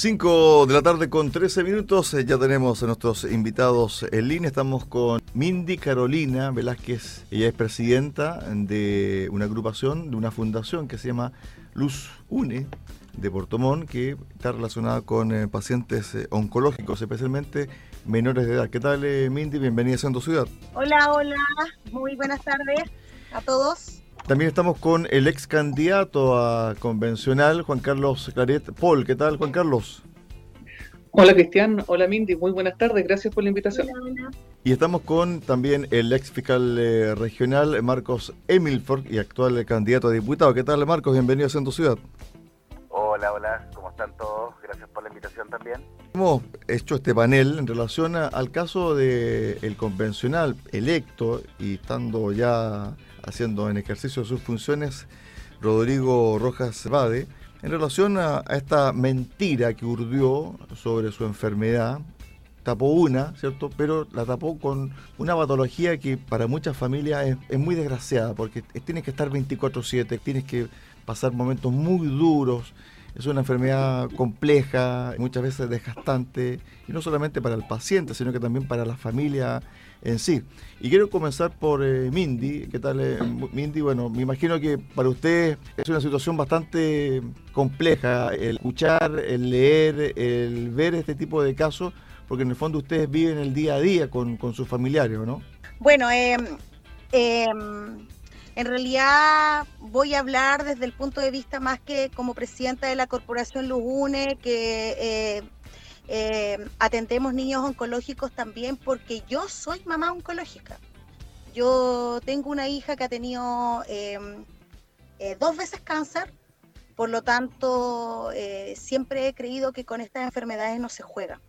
5 de la tarde con 13 minutos, eh, ya tenemos a nuestros invitados en línea, estamos con Mindy Carolina Velázquez, ella es presidenta de una agrupación, de una fundación que se llama Luz UNE de Portomón, que está relacionada con eh, pacientes eh, oncológicos, especialmente menores de edad. ¿Qué tal Mindy? Bienvenida a Santo Ciudad. Hola, hola, muy buenas tardes a todos. También estamos con el ex candidato a convencional, Juan Carlos Claret. Paul, ¿qué tal, Juan Carlos? Hola, Cristian. Hola, Mindy. Muy buenas tardes. Gracias por la invitación. Y estamos con también el ex fiscal eh, regional, Marcos Emilford, y actual candidato a diputado. ¿Qué tal, Marcos? Bienvenido a Centro Ciudad. Hola, hola. ¿Cómo están todos? Gracias por la invitación también. Hemos hecho este panel en relación al caso del el convencional electo y estando ya haciendo en ejercicio de sus funciones Rodrigo Rojas Bade en relación a, esta mentira que urdió sobre su enfermedad. Tapó una, ¿cierto? Pero la tapó con una patología que para muchas familias es, muy desgraciada, porque tienes que estar 24/7, tienes que pasar momentos muy duros, es una enfermedad compleja, muchas veces desgastante, y no solamente para el paciente, sino que también para la familia en sí. Y quiero comenzar por eh, Mindy. ¿Qué tal, eh, Mindy? Bueno, me imagino que para usted es una situación bastante compleja el escuchar, el leer, el ver este tipo de casos, porque en el fondo ustedes viven el día a día con, sus familiares, ¿no? Bueno, eh, en realidad voy a hablar desde el punto de vista más que como presidenta de la Corporación Lugune, que eh, eh, atendemos niños oncológicos también, porque yo soy mamá oncológica. Yo tengo una hija que ha tenido em, eh, dos veces cáncer, por lo tanto siempre he creído que con estas enfermedades no se juega.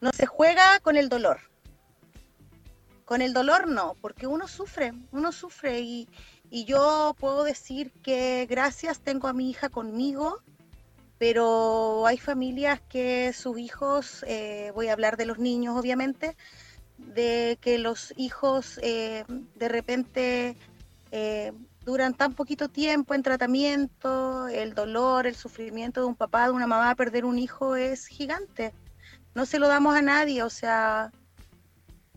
No se juega con el dolor con el dolor no, porque uno sufre, uno sufre y, yo puedo decir que gracias tengo a mi hija conmigo, pero hay familias que sus hijos, eh, voy a hablar de los niños obviamente, de que los hijos eh, de repente eh, duran tan poquito tiempo en tratamiento, el dolor, el sufrimiento de un papá, de una mamá, perder un hijo es gigante. No se lo damos a nadie, o sea,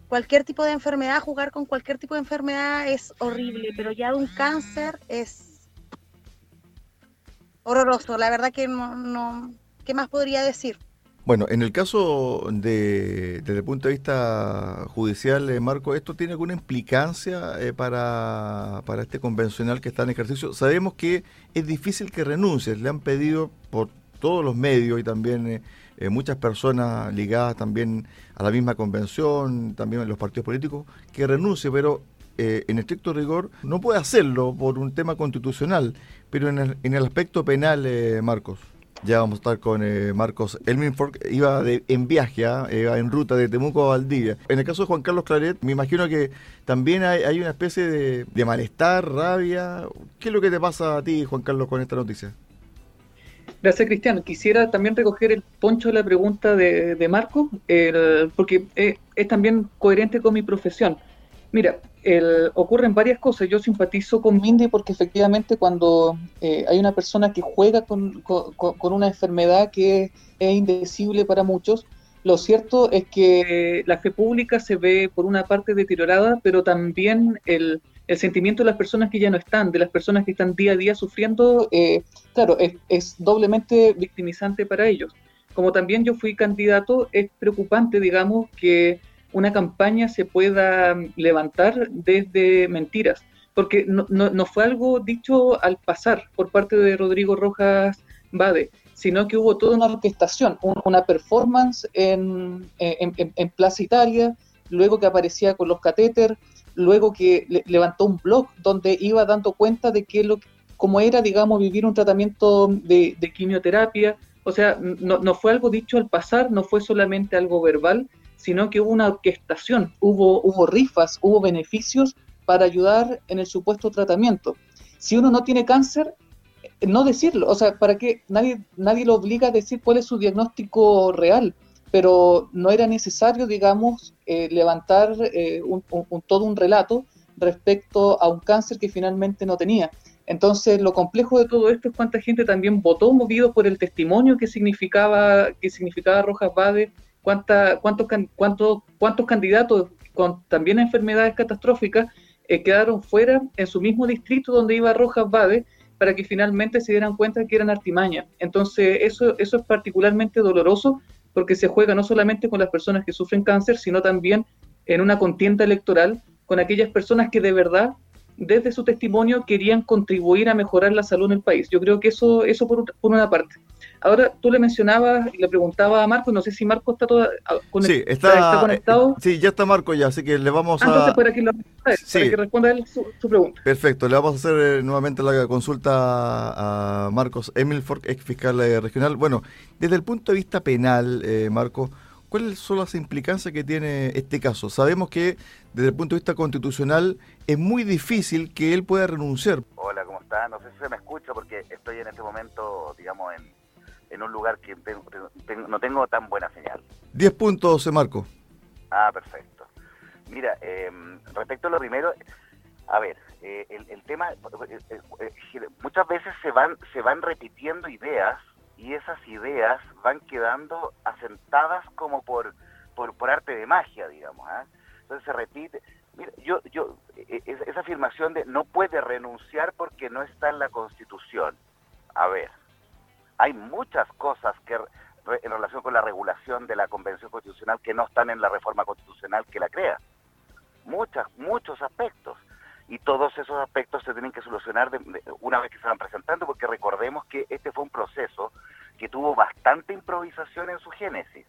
cualquier tipo de enfermedad, jugar con cualquier tipo de enfermedad es horrible, pero ya de un cáncer es horroroso. La verdad que no, no ¿qué más podría decir? Bueno, en el caso de, desde el punto de vista judicial, eh, Marco, ¿esto tiene alguna implicancia eh, para, para este convencional que está en ejercicio? Sabemos que es difícil que renuncie, le han pedido por todos los medios y también eh, eh, muchas personas ligadas también a la misma convención, también los partidos políticos, que renuncie, pero eh, en estricto rigor no puede hacerlo por un tema constitucional, pero en el, en el aspecto penal, eh, Marcos. Ya vamos a estar con Marcos Elminford, iba de, en viaje, ¿ah? iba en ruta de Temuco a Valdivia. En el caso de Juan Carlos Claret, me imagino que también hay, hay una especie de, de malestar, rabia. ¿Qué es lo que te pasa a ti, Juan Carlos, con esta noticia? Gracias, Cristiano. Quisiera también recoger el poncho de la pregunta de, Marco, porque es, también coherente con mi profesión. Mira, ocurren varias cosas. Yo simpatizo con Mindy porque efectivamente cuando eh, hay una persona que juega con, una enfermedad que es indecible para muchos, lo cierto es que la fe pública se ve por una parte deteriorada, pero también el, el sentimiento de las personas que ya no están, de las personas que están día a día sufriendo, eh, claro, es, doblemente victimizante para ellos. Como también yo fui candidato, es preocupante, digamos, que una campaña se pueda levantar desde mentiras, porque no, no, fue algo dicho al pasar por parte de Rodrigo Rojas Bade, sino que hubo toda una orquestación, una performance en, en, en Plaza Italia, luego que aparecía con los catéter, luego que levantó un blog donde iba dando cuenta de qué lo, cómo era, digamos, vivir un tratamiento de, quimioterapia. O sea, no, no, fue algo dicho al pasar, no fue solamente algo verbal, sino que hubo una orquestación, hubo, hubo rifas, hubo beneficios para ayudar en el supuesto tratamiento. Si uno no tiene cáncer, no decirlo, o sea, ¿para qué? Nadie, nadie lo obliga a decir cuál es su diagnóstico real pero no era necesario, digamos, eh, levantar eh, un, todo un relato respecto a un cáncer que finalmente no tenía. Entonces, lo complejo de todo esto es cuánta gente también votó movido por el testimonio que significaba, que significaba Rojas Bade, cuánta, cuántos, cuántos, candidatos con también enfermedades catastróficas eh, quedaron fuera en su mismo distrito donde iba Rojas Bade para que finalmente se dieran cuenta que eran artimañas. Entonces, eso, eso es particularmente doloroso porque se juega no solamente con las personas que sufren cáncer, sino también en una contienda electoral con aquellas personas que de verdad desde su testimonio querían contribuir a mejorar la salud en el país. Yo creo que eso, eso por, una parte. Ahora, tú le mencionabas y le preguntaba a Marco, no sé si Marco está, todo, sí, está, conectado. Eh, sí, ya está Marco ya, así que le vamos ah, a... Entonces, para que, lo, para que responda él su, pregunta. Perfecto, le vamos a hacer eh, nuevamente la consulta a Marcos Emilford, ex fiscal eh, regional. Bueno, desde el punto de vista penal, eh, Marco, ¿Cuáles son las implicancias que tiene este caso? Sabemos que desde el punto de vista constitucional es muy difícil que él pueda renunciar. Hola, ¿cómo está? No sé si se me escucha porque estoy en este momento, digamos, en, un lugar que no tengo tan buena señal. Diez puntos, se Marco. Ah, perfecto. Mira, em, respecto a lo primero, a ver, eh, el, tema, eh, eh, muchas veces se van, se van repitiendo ideas y esas ideas van quedando asentadas como por, por, arte de magia, digamos. ¿ah? Entonces se repite. Mira, yo, yo, esa afirmación de no puede renunciar porque no está en la Constitución. A ver, hay muchas cosas que en relación con la regulación de la Convención Constitucional que no están en la reforma constitucional que la crea. Muchas, muchos aspectos y todos esos aspectos se tienen que solucionar una vez que se van presentando, porque recordemos que este fue un proceso que tuvo bastante improvisación en su génesis,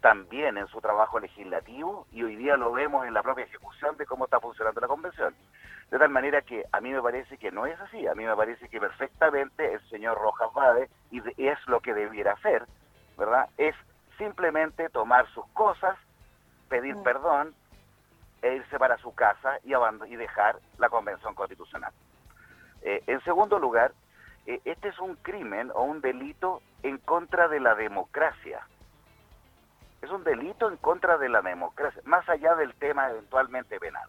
también en su trabajo legislativo, y hoy día lo vemos en la propia ejecución de cómo está funcionando la convención. De tal manera que a mí me parece que no es así, a mí me parece que perfectamente el señor Rojas Bade, y es lo que debiera hacer, ¿verdad? Es simplemente tomar sus cosas, pedir mm. perdón, e irse para su casa y, y dejar la Convención Constitucional. Eh, en segundo lugar, eh, este es un crimen o un delito en contra de la democracia. Es un delito en contra de la democracia, más allá del tema eventualmente penal.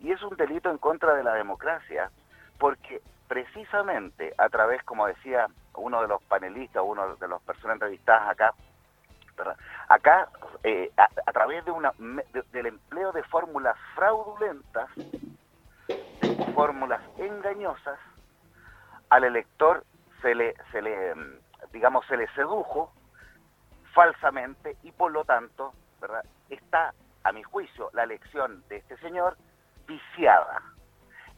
Y es un delito en contra de la democracia porque precisamente a través, como decía uno de los panelistas, uno de las personas entrevistadas acá, Acá, eh, a, través de una, del empleo de fórmulas fraudulentas, de fórmulas engañosas, al elector se le, se le, mm, digamos, se le sedujo falsamente y por lo tanto. Está, a mi juicio, la elección de este señor viciada.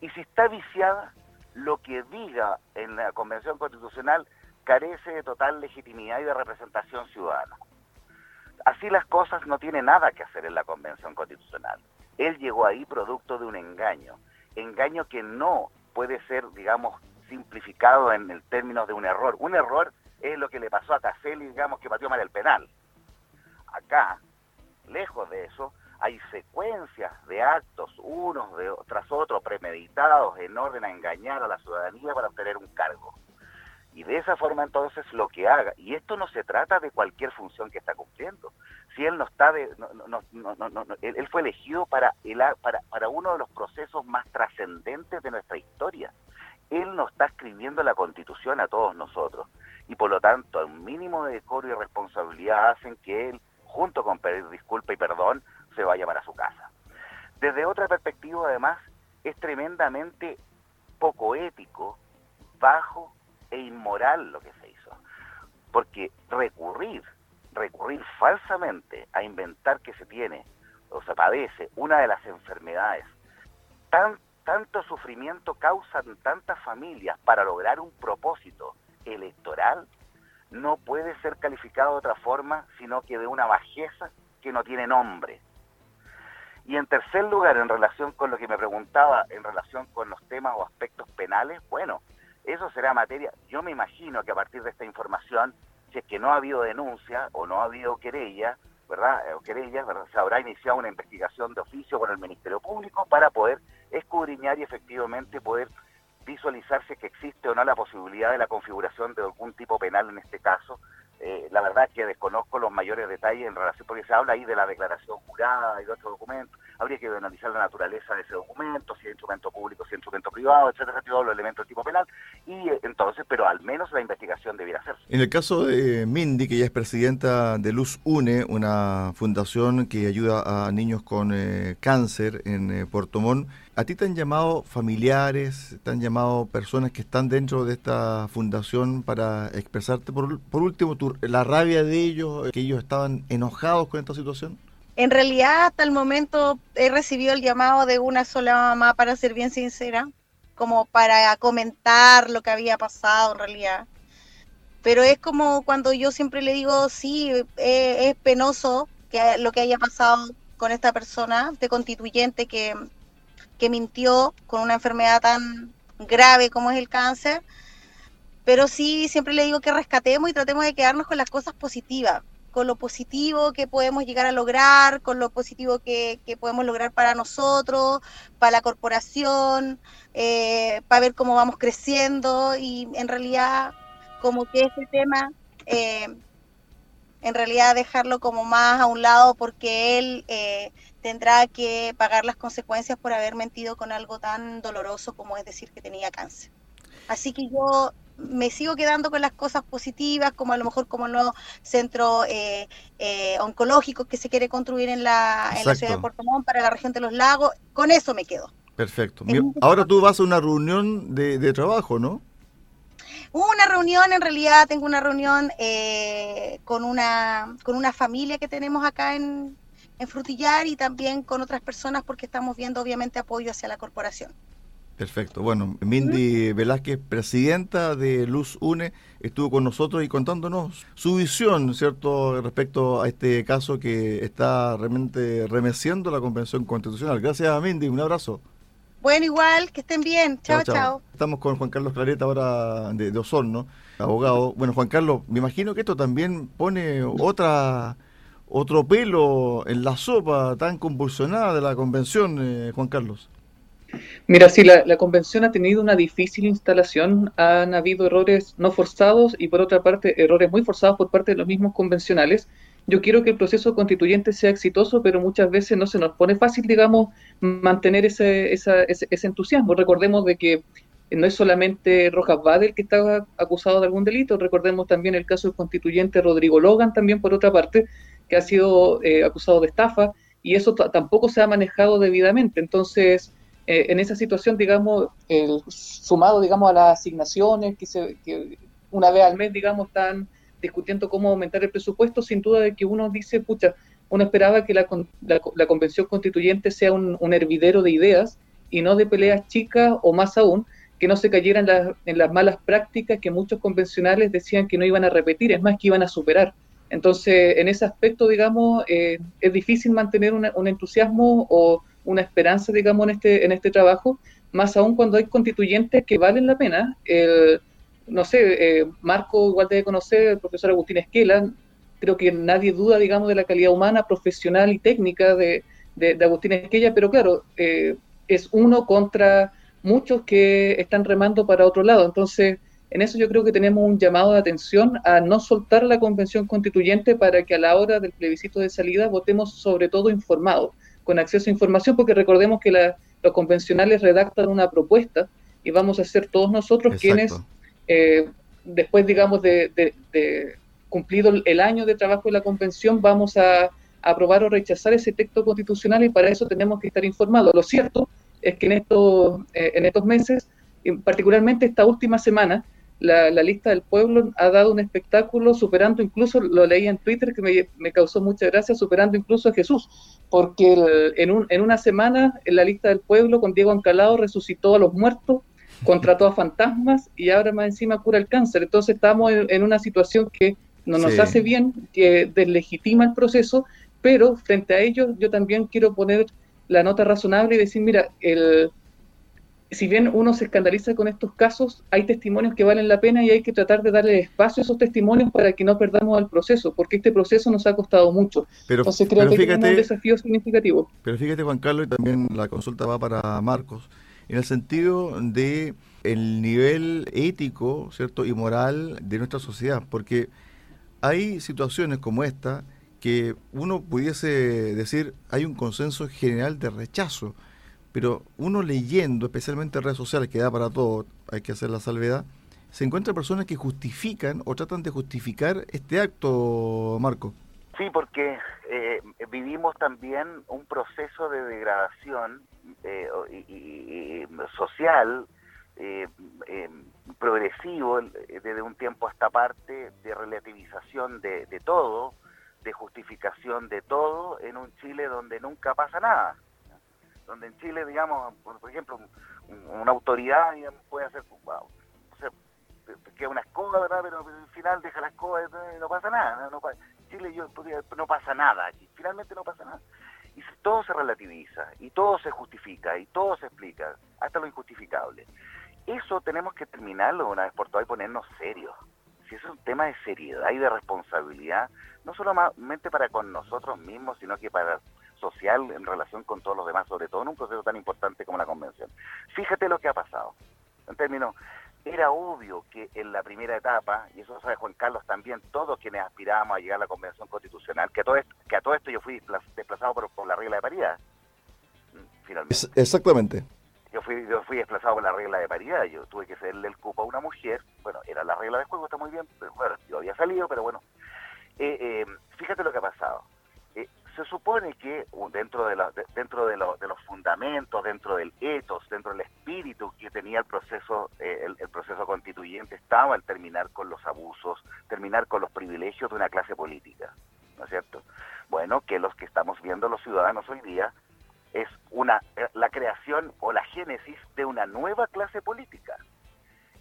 Y si está viciada, lo que diga en la Convención Constitucional carece de total legitimidad y de representación ciudadana. Así las cosas no tiene nada que hacer en la Convención Constitucional. Él llegó ahí producto de un engaño, engaño que no puede ser, digamos, simplificado en el término de un error. Un error es lo que le pasó a Caselli, digamos, que pateó mal el penal. Acá, lejos de eso, hay secuencias de actos, unos de, tras otros, premeditados, en orden a engañar a la ciudadanía para obtener un cargo. Y de esa forma entonces lo que haga, y esto no se trata de cualquier función que está cumpliendo. Si él no está de, no, no, no, él, fue elegido para, el, para, para uno de los procesos más trascendentes de nuestra historia. Él no está escribiendo la constitución a todos nosotros. Y por lo tanto, un mínimo de decoro y responsabilidad hacen que él, junto con pedir disculpa y perdón, se vaya para su casa. Desde otra perspectiva, además, es tremendamente poco ético, bajo e inmoral lo que se hizo. Porque recurrir, recurrir falsamente a inventar que se tiene o se padece una de las enfermedades, tan, tanto sufrimiento causan tantas familias para lograr un propósito electoral, no puede ser calificado de otra forma sino que de una bajeza que no tiene nombre. Y en tercer lugar, en relación con lo que me preguntaba, en relación con los temas o aspectos penales, bueno, eso será materia, yo me imagino que a partir de esta información, si es que no ha habido denuncia o no ha habido querella, ¿verdad? Eh, o querella, ¿verdad? Se habrá iniciado una investigación de oficio con el Ministerio Público para poder escudriñar y efectivamente poder visualizarse que existe o no la posibilidad de la configuración de algún tipo penal en este caso, eh, la verdad es que desconozco los mayores detalles en relación, porque se habla ahí de la declaración jurada y de otros documentos. Habría que analizar la naturaleza de ese documento, si es instrumento público, si es instrumento privado, etcétera, todos los elementos de tipo penal. Y eh, entonces, pero al menos la investigación debiera hacerse. En el caso de Mindy, que ella es presidenta de Luz UNE, una fundación que ayuda a niños con eh, cáncer en Puerto Montt, ¿A ti te han llamado familiares, te han llamado personas que están dentro de esta fundación para expresarte, por, por último, la rabia de ellos, que ellos estaban enojados con esta situación? En realidad, hasta el momento he recibido el llamado de una sola mamá, para ser bien sincera, como para comentar lo que había pasado en realidad. Pero es como cuando yo siempre le digo, sí, eh, es penoso que lo que haya pasado con esta persona de constituyente que que mintió con una enfermedad tan grave como es el cáncer, pero sí siempre le digo que rescatemos y tratemos de quedarnos con las cosas positivas, con lo positivo que podemos llegar a lograr, con lo positivo que, podemos lograr para nosotros, para la corporación, eh, para ver cómo vamos creciendo y en realidad como que ese tema... Eh, en realidad dejarlo como más a un lado porque él eh, tendrá que pagar las consecuencias por haber mentido con algo tan doloroso como es decir que tenía cáncer. Así que yo me sigo quedando con las cosas positivas, como a lo mejor como los centros eh, eh, oncológicos que se quiere construir en la, en la ciudad de Puerto Montt para la región de los lagos, con eso me quedo. Perfecto. Ahora tú vas a una reunión de, de trabajo, ¿no? Una reunión, en realidad tengo una reunión eh, con, una, con una familia que tenemos acá en, en Frutillar y también con otras personas porque estamos viendo obviamente apoyo hacia la corporación. Perfecto. Bueno, Mindy Velázquez, presidenta de Luz UNE, estuvo con nosotros y contándonos su visión, ¿cierto?, respecto a este caso que está realmente remeciendo la Convención Constitucional. Gracias, Mindy. Un abrazo. Bueno, igual, que estén bien. Chao, chao. Estamos con Juan Carlos Clareta ahora de, de Osorno, abogado. Bueno, Juan Carlos, me imagino que esto también pone otra otro pelo en la sopa tan convulsionada de la convención, eh, Juan Carlos. Mira, sí, la, convención ha tenido una difícil instalación, han habido errores no forzados y por otra parte errores muy forzados por parte de los mismos convencionales yo quiero que el proceso constituyente sea exitoso, pero muchas veces no se nos pone fácil, digamos, mantener ese, ese, ese, entusiasmo. Recordemos de que no es solamente Rojas Badel que estaba acusado de algún delito, recordemos también el caso del constituyente Rodrigo Logan, también por otra parte, que ha sido eh, acusado de estafa, y eso tampoco se ha manejado debidamente. Entonces, eh, en esa situación, digamos, el, sumado, digamos, a las asignaciones que, se, que una vez al mes, digamos, están discutiendo cómo aumentar el presupuesto, sin duda de que uno dice, pucha, uno esperaba que la, la, convención constituyente sea un, hervidero de ideas y no de peleas chicas o más aún, que no se cayeran en las malas prácticas que muchos convencionales decían que no iban a repetir, es más que iban a superar. Entonces, en ese aspecto, digamos, eh, es difícil mantener un entusiasmo o una esperanza, digamos, en este, en este trabajo, más aún cuando hay constituyentes que valen la pena. El, no sé, eh, Marco igual debe conocer, el profesor Agustín Esquela, creo que nadie duda, digamos, de la calidad humana, profesional y técnica de, de, Agustín Esquella, pero claro, eh, es uno contra muchos que están remando para otro lado. Entonces, en eso yo creo que tenemos un llamado de atención a no soltar la convención constituyente para que a la hora del plebiscito de salida votemos sobre todo informados, con acceso a información, porque recordemos que los convencionales redactan una propuesta y vamos a ser todos nosotros quienes eh, después, digamos, de, cumplido el año de trabajo de la convención, vamos a, aprobar o rechazar ese texto constitucional y para eso tenemos que estar informados. Lo cierto es que en estos, eh, en estos meses, particularmente esta última semana, la, lista del pueblo ha dado un espectáculo superando incluso, lo leí en Twitter que me, me causó mucha gracia, superando incluso a Jesús, porque en, un, en una semana en la lista del pueblo con Diego Ancalado resucitó a los muertos, contrató a fantasmas y ahora más encima cura el cáncer. Entonces estamos en, una situación que no nos hace bien, que deslegitima el proceso, pero frente a ello yo también quiero poner la nota razonable y decir, mira, el, si bien uno se escandaliza con estos casos, hay testimonios que valen la pena y hay que tratar de darle espacio a esos testimonios para que no perdamos el proceso, porque este proceso nos ha costado mucho. Pero, Entonces creo que fíjate, un desafío significativo. Pero fíjate, Juan Carlos, y también la consulta va para Marcos en el sentido de el nivel ético, ¿cierto? y moral de nuestra sociedad, porque hay situaciones como esta que uno pudiese decir hay un consenso general de rechazo, pero uno leyendo, especialmente en redes sociales, que da para todo, hay que hacer la salvedad, se encuentran personas que justifican o tratan de justificar este acto, Marco. Sí, porque eh, vivimos también un proceso de degradación eh, y, social eh, progresivo desde un tiempo a esta parte de relativización de, todo, de justificación de todo en un Chile donde nunca pasa nada. Donde en Chile, digamos, por, ejemplo, una autoridad puede hacer, que una escoba, ¿verdad? Pero al final deja la escoba y no pasa nada. No, Chile yo no pasa nada aquí, finalmente no pasa nada. Y todo se relativiza, y todo se justifica, y todo se explica, hasta lo injustificable. Eso tenemos que terminarlo una vez por todas y ponernos serios. Si es un tema de seriedad y de responsabilidad, no solamente para con nosotros mismos, sino que para social en relación con todos los demás, sobre todo en un proceso tan importante como la convención. Fíjate lo que ha pasado. En términos, era obvio que en la primera etapa, y eso sabe Juan Carlos también, todos quienes aspirábamos a llegar a la Convención Constitucional, que a todo esto, que a todo esto yo fui desplazado por, la regla de paridad, mm, finalmente. exactamente. Yo fui, yo fui desplazado por la regla de paridad, yo tuve que cederle el cupo a una mujer, bueno, era la regla de juego, está muy bien, pero bueno, yo había salido, pero bueno. Eh, eh, fíjate lo que ha pasado se supone que dentro de, dentro de, los fundamentos, dentro del ethos, dentro del espíritu que tenía el proceso, eh, el, proceso constituyente, estaba el terminar con los abusos, terminar con los privilegios de una clase política, ¿no es cierto? Bueno, que los que estamos viendo los ciudadanos hoy día es una eh, la creación o la génesis de una nueva clase política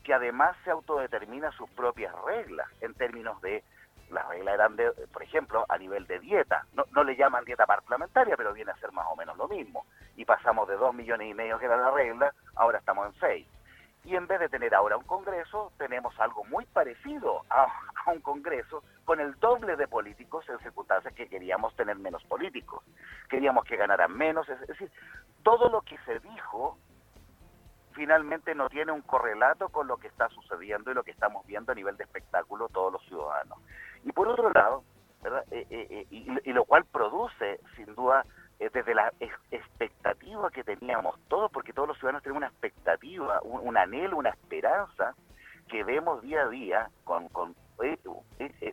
que además se autodetermina sus propias reglas en términos de las reglas eran, de, por ejemplo, a nivel de dieta. No, no le llaman dieta parlamentaria, pero viene a ser más o menos lo mismo. Y pasamos de dos millones y medio que era la regla, ahora estamos en seis. Y en vez de tener ahora un Congreso, tenemos algo muy parecido a, un Congreso con el doble de políticos en circunstancias que queríamos tener menos políticos. Queríamos que ganaran menos. Es decir, todo lo que se dijo finalmente no tiene un correlato con lo que está sucediendo y lo que estamos viendo a nivel de espectáculo todos los ciudadanos. Y por otro lado, eh, eh, eh, y, lo cual produce, sin duda, desde la expectativa que teníamos todos, porque todos los ciudadanos tienen una expectativa, un, anhelo, una esperanza, que vemos día a día con, con,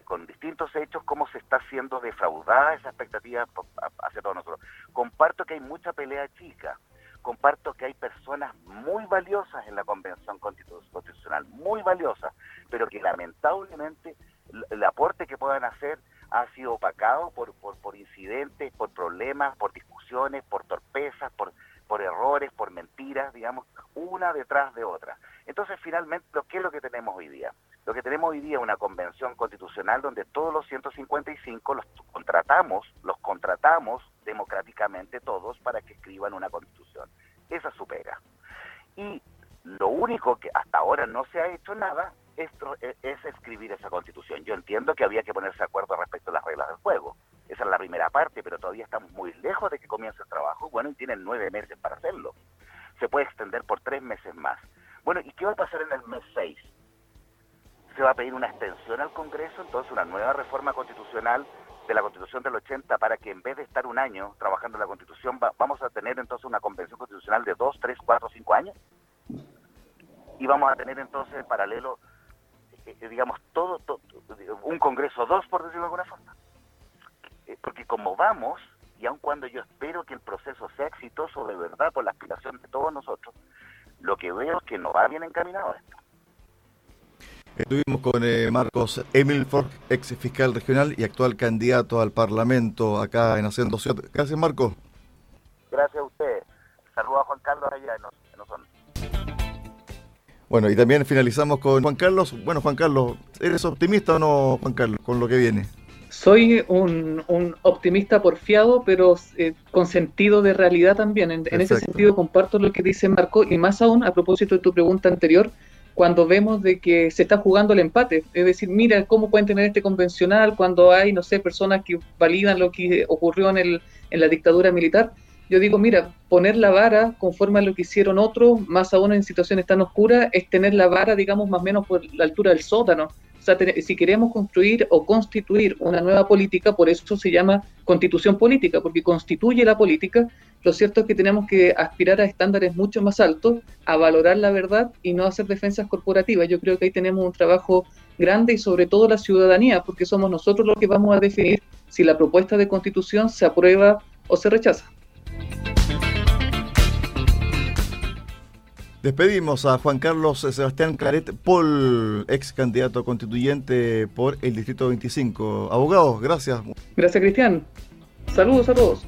con distintos hechos cómo se está siendo defraudada esa expectativa hacia todos nosotros. Comparto que hay mucha pelea chica, comparto que hay personas muy valiosas en la Convención Constitucional, muy valiosas, pero que lamentablemente el aporte que puedan hacer ha sido opacado por, por, incidentes, por problemas, por discusiones, por torpezas, por, por errores, por mentiras, digamos, una detrás de otra. Entonces, finalmente, ¿qué es lo que tenemos hoy día? Lo que tenemos hoy día es una convención constitucional donde todos los 155 los contratamos, los contratamos democráticamente todos para que escriban una constitución. Esa es su pega. Y lo único que hasta ahora no se ha hecho nada e, es escribir esa constitución. Yo entiendo que había que ponerse de acuerdo respecto a las reglas del juego. Esa es la primera parte, pero todavía estamos muy lejos de que comience el trabajo. Bueno, y tienen nueve meses para hacerlo. Se puede extender por tres meses más. Bueno, ¿y qué va a pasar en el mes seis? Se va a pedir una extensión al Congreso, entonces una nueva reforma constitucional de la Constitución del 80 para que en vez de estar un año trabajando en la Constitución, vamos a tener entonces una convención constitucional de dos, tres, cuatro, cinco años. Y vamos a tener entonces en paralelo eh, digamos, todo, un Congreso dos, por decirlo de alguna forma. Eh, porque como vamos, y aun cuando yo espero que el proceso sea exitoso de verdad por la aspiración de todos nosotros, lo que veo es que no va bien encaminado esto. Estuvimos con eh, Marcos Emilford, ex fiscal regional y actual candidato al Parlamento acá en Haciendo Ciudad. Gracias, Marcos. Gracias a usted. Saludos a Juan Carlos allá en bueno, y también finalizamos con Juan Carlos. Bueno, Juan Carlos, ¿eres optimista o no, Juan Carlos, con lo que viene? Soy un, optimista porfiado, pero eh, con sentido de realidad también. En, ese sentido comparto lo que dice Marco y más aún a propósito de tu pregunta anterior, cuando vemos de que se está jugando el empate. Es decir, mira cómo pueden tener este convencional cuando hay, no sé, personas que validan lo que ocurrió en, el, en la dictadura militar yo digo, mira, poner la vara conforme a lo que hicieron otros, más aún en situaciones tan oscuras, es tener la vara, digamos, más o menos por la altura del sótano. sea, si queremos construir o constituir una nueva política, por eso se llama constitución política, porque constituye la política, lo cierto es que tenemos que aspirar a estándares mucho más altos, a valorar la verdad y no hacer defensas corporativas. Yo creo que ahí tenemos un trabajo grande y sobre todo la ciudadanía, porque somos nosotros los que vamos a definir si la propuesta de constitución se aprueba o se rechaza. Despedimos a Juan Carlos Sebastián Claret Paul, ex candidato constituyente por el Distrito 25. Abogados, gracias. Gracias, Cristian. Saludos a todos.